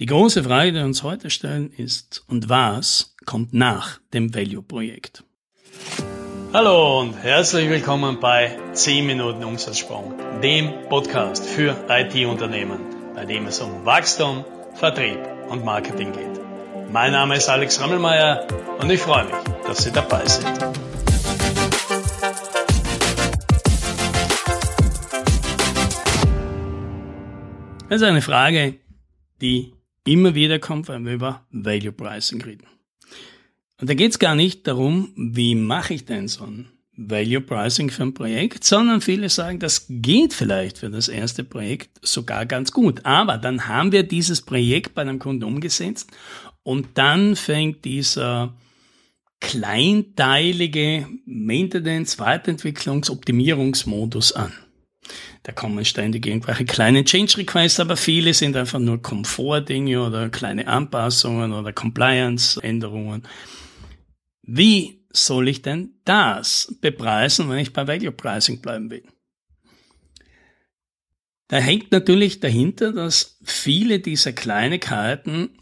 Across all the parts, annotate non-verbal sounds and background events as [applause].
Die große Frage, die wir uns heute stellen, ist, und was kommt nach dem Value-Projekt? Hallo und herzlich willkommen bei 10 Minuten Umsatzsprung, dem Podcast für IT-Unternehmen, bei dem es um Wachstum, Vertrieb und Marketing geht. Mein Name ist Alex Rammelmeier und ich freue mich, dass Sie dabei sind. Das ist eine Frage, die immer wieder kommt, wenn wir über Value Pricing reden. Und da geht es gar nicht darum, wie mache ich denn so ein Value Pricing für ein Projekt, sondern viele sagen, das geht vielleicht für das erste Projekt sogar ganz gut. Aber dann haben wir dieses Projekt bei einem Kunden umgesetzt und dann fängt dieser kleinteilige Maintenance, Weiterentwicklungs, Optimierungsmodus an. Da kommen ständig irgendwelche kleinen Change Requests, aber viele sind einfach nur Komfortdinge oder kleine Anpassungen oder Compliance-Änderungen. Wie soll ich denn das bepreisen, wenn ich bei Value Pricing bleiben will? Da hängt natürlich dahinter, dass viele dieser Kleinigkeiten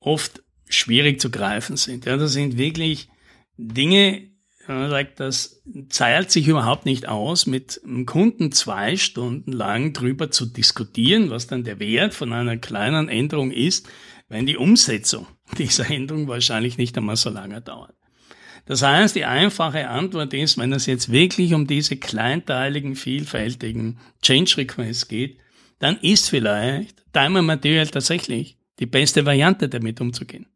oft schwierig zu greifen sind. Ja, das sind wirklich Dinge, man sagt, das zahlt sich überhaupt nicht aus, mit einem Kunden zwei Stunden lang drüber zu diskutieren, was dann der Wert von einer kleinen Änderung ist, wenn die Umsetzung [laughs] dieser Änderung wahrscheinlich nicht einmal so lange dauert. Das heißt, die einfache Antwort ist, wenn es jetzt wirklich um diese kleinteiligen, vielfältigen Change Requests geht, dann ist vielleicht Time Material tatsächlich die beste Variante, damit umzugehen.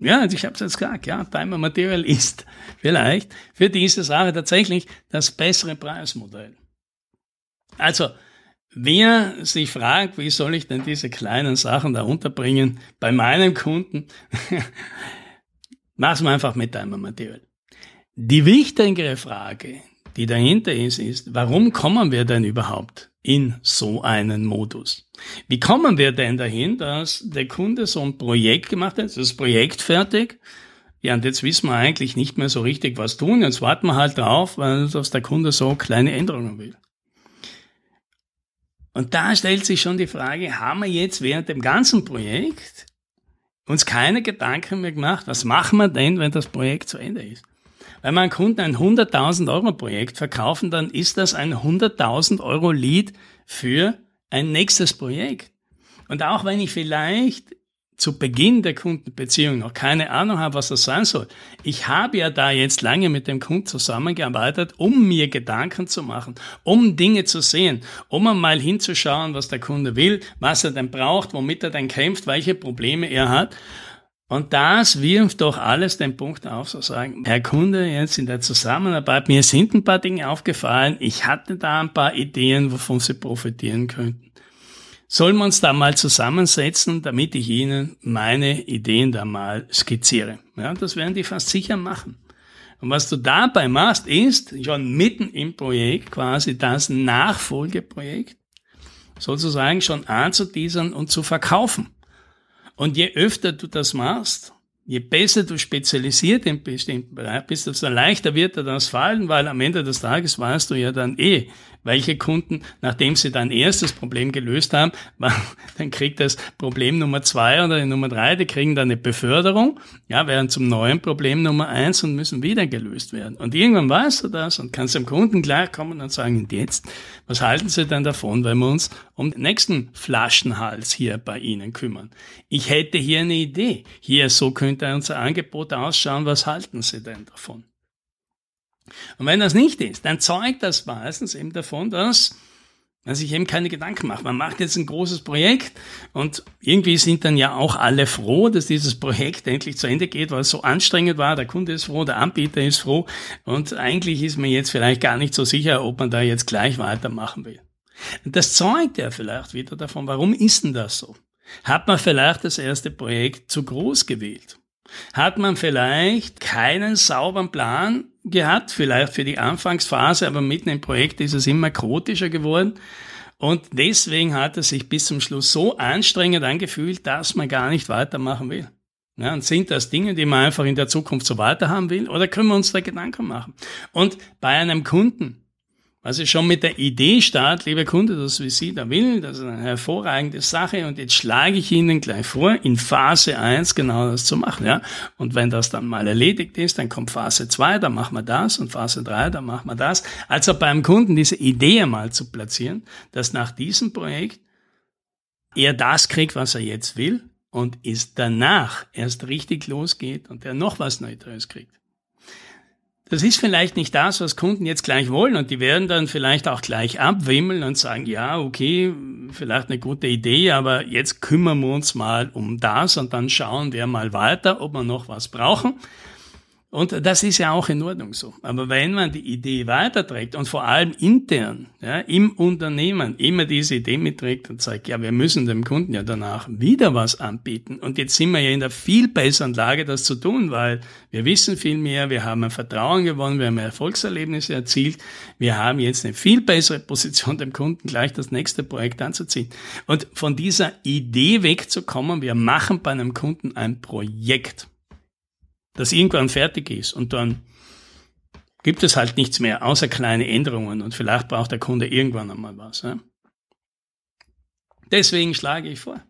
Ja, also ich habe es jetzt gesagt, ja, Time Material ist [laughs] vielleicht für diese Sache tatsächlich das bessere Preismodell. Also, wer sich fragt, wie soll ich denn diese kleinen Sachen da unterbringen bei meinem Kunden, [laughs] mach's mal einfach mit Time Material. Die wichtigere Frage, die dahinter ist, ist, warum kommen wir denn überhaupt in so einen Modus? Wie kommen wir denn dahin, dass der Kunde so ein Projekt gemacht hat, das Projekt fertig, ja, und jetzt wissen wir eigentlich nicht mehr so richtig, was tun. Jetzt warten wir halt drauf, weil dass der Kunde so kleine Änderungen will. Und da stellt sich schon die Frage, haben wir jetzt während dem ganzen Projekt uns keine Gedanken mehr gemacht, was machen wir denn, wenn das Projekt zu Ende ist? Wenn wir Kunden ein 100.000 Euro Projekt verkaufen, dann ist das ein 100.000 Euro Lead für ein nächstes Projekt. Und auch wenn ich vielleicht zu Beginn der Kundenbeziehung noch keine Ahnung habe, was das sein soll. Ich habe ja da jetzt lange mit dem Kunden zusammengearbeitet, um mir Gedanken zu machen, um Dinge zu sehen, um einmal hinzuschauen, was der Kunde will, was er denn braucht, womit er denn kämpft, welche Probleme er hat. Und das wirft doch alles den Punkt auf, so sagen, Herr Kunde, jetzt in der Zusammenarbeit, mir sind ein paar Dinge aufgefallen, ich hatte da ein paar Ideen, wovon Sie profitieren könnten. Sollen wir uns da mal zusammensetzen, damit ich Ihnen meine Ideen da mal skizziere? Ja, das werden die fast sicher machen. Und was du dabei machst, ist schon mitten im Projekt quasi das Nachfolgeprojekt sozusagen schon anzuteasern und zu verkaufen. Und je öfter du das machst, je besser du spezialisiert in bestimmten Bereich bist, desto leichter wird dir das fallen, weil am Ende des Tages weißt du ja dann eh, welche Kunden, nachdem sie dein erstes Problem gelöst haben, [laughs] dann kriegt das Problem Nummer zwei oder Nummer drei, die kriegen dann eine Beförderung, ja, werden zum neuen Problem Nummer eins und müssen wieder gelöst werden. Und irgendwann weißt du das und kannst dem Kunden gleich kommen und sagen, und jetzt, was halten Sie denn davon, wenn wir uns um den nächsten Flaschenhals hier bei Ihnen kümmern? Ich hätte hier eine Idee. Hier, so könnte unser Angebot ausschauen. Was halten Sie denn davon? Und wenn das nicht ist, dann zeugt das meistens eben davon, dass man sich eben keine Gedanken macht. Man macht jetzt ein großes Projekt und irgendwie sind dann ja auch alle froh, dass dieses Projekt endlich zu Ende geht, weil es so anstrengend war. Der Kunde ist froh, der Anbieter ist froh und eigentlich ist man jetzt vielleicht gar nicht so sicher, ob man da jetzt gleich weitermachen will. Und das zeugt ja vielleicht wieder davon, warum ist denn das so? Hat man vielleicht das erste Projekt zu groß gewählt? Hat man vielleicht keinen sauberen Plan gehabt, vielleicht für die Anfangsphase, aber mitten im Projekt ist es immer chaotischer geworden. Und deswegen hat es sich bis zum Schluss so anstrengend angefühlt, dass man gar nicht weitermachen will. Ja, und sind das Dinge, die man einfach in der Zukunft so weiterhaben will? Oder können wir uns da Gedanken machen? Und bei einem Kunden, Also schon mit der Idee start, lieber Kunde, das wie Sie da will, das ist eine hervorragende Sache und jetzt schlage ich Ihnen gleich vor, in Phase 1 genau das zu machen, ja. Und wenn das dann mal erledigt ist, dann kommt Phase 2, dann machen wir das und Phase 3, dann machen wir das. Also beim Kunden diese Idee mal zu platzieren, dass nach diesem Projekt er das kriegt, was er jetzt will und es danach erst richtig losgeht und er noch was Neues kriegt. Das ist vielleicht nicht das, was Kunden jetzt gleich wollen und die werden dann vielleicht auch gleich abwimmeln und sagen, ja, okay, vielleicht eine gute Idee, aber jetzt kümmern wir uns mal um das und dann schauen wir mal weiter, ob wir noch was brauchen. Und das ist ja auch in Ordnung so. Aber wenn man die Idee weiterträgt und vor allem intern, ja, im Unternehmen immer diese Idee mitträgt und sagt, ja, wir müssen dem Kunden ja danach wieder was anbieten. Und jetzt sind wir ja in der viel besseren Lage, das zu tun, weil wir wissen viel mehr, wir haben ein Vertrauen gewonnen, wir haben Erfolgserlebnisse erzielt, wir haben jetzt eine viel bessere Position, dem Kunden gleich das nächste Projekt anzuziehen. Und von dieser Idee wegzukommen, wir machen bei einem Kunden ein Projekt das irgendwann fertig ist und dann gibt es halt nichts mehr, außer kleine Änderungen und vielleicht braucht der Kunde irgendwann einmal was. Ja? Deswegen schlage ich vor,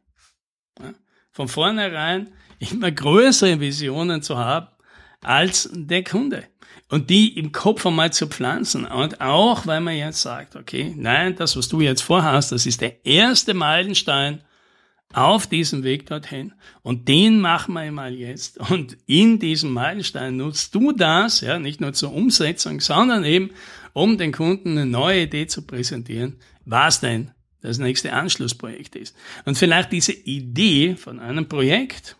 ja, von vornherein immer größere Visionen zu haben als der Kunde und die im Kopf einmal zu pflanzen. Und auch, weil man jetzt sagt, okay, nein, das, was du jetzt vorhast, das ist der erste Meilenstein auf diesem Weg dorthin. Und den machen wir mal jetzt. Und in diesem Meilenstein nutzt du das, ja, nicht nur zur Umsetzung, sondern eben, um den Kunden eine neue Idee zu präsentieren, was denn das nächste Anschlussprojekt ist. Und vielleicht diese Idee von einem Projekt,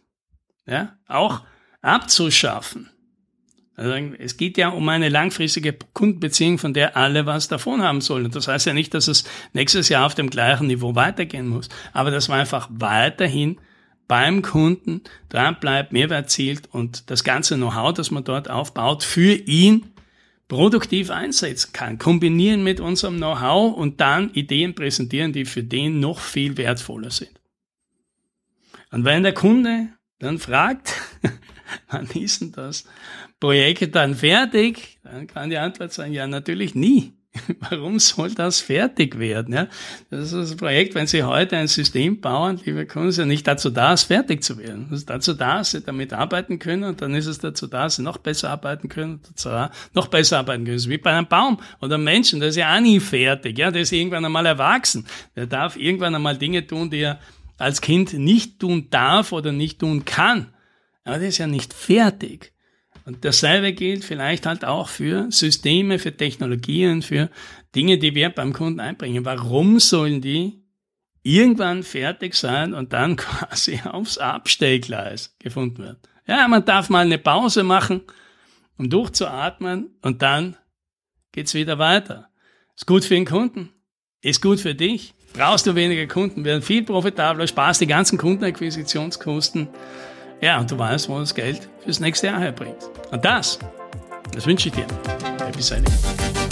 ja, auch abzuschaffen also es geht ja um eine langfristige Kundenbeziehung, von der alle was davon haben sollen. Das heißt ja nicht, dass es nächstes Jahr auf dem gleichen Niveau weitergehen muss, aber dass man einfach weiterhin beim Kunden dran bleibt, Mehrwert zielt und das ganze Know-how, das man dort aufbaut, für ihn produktiv einsetzen kann. Kombinieren mit unserem Know-how und dann Ideen präsentieren, die für den noch viel wertvoller sind. Und wenn der Kunde dann fragt, [laughs] wann ist denn das Projekt dann fertig? Dann kann die Antwort sein, ja, natürlich nie. [laughs] Warum soll das fertig werden? Ja, das ist das Projekt, wenn Sie heute ein System bauen, liebe Kunden, ist ja nicht dazu da, es fertig zu werden. Es ist dazu da, dass Sie damit arbeiten können und dann ist es dazu da, dass Sie noch besser arbeiten können, dazu da, noch besser arbeiten können. Das ist wie bei einem Baum oder einem Menschen, der ist ja auch nie fertig. Ja, der ist irgendwann einmal erwachsen. Der darf irgendwann einmal Dinge tun, die er als Kind nicht tun darf oder nicht tun kann. Aber der ist ja nicht fertig. Und dasselbe gilt vielleicht halt auch für Systeme, für Technologien, für Dinge, die wir beim Kunden einbringen. Warum sollen die irgendwann fertig sein und dann [laughs] quasi aufs Abstellgleis gefunden werden? Ja, man darf mal eine Pause machen, um durchzuatmen und dann geht's wieder weiter. Ist gut für den Kunden, ist gut für dich brauchst du weniger Kunden, werden viel profitabler, sparst die ganzen Kundenakquisitionskosten. Ja, und du weißt, wo das Geld fürs nächste Jahr herbringt. Und das, das wünsche ich dir. Happy Selling.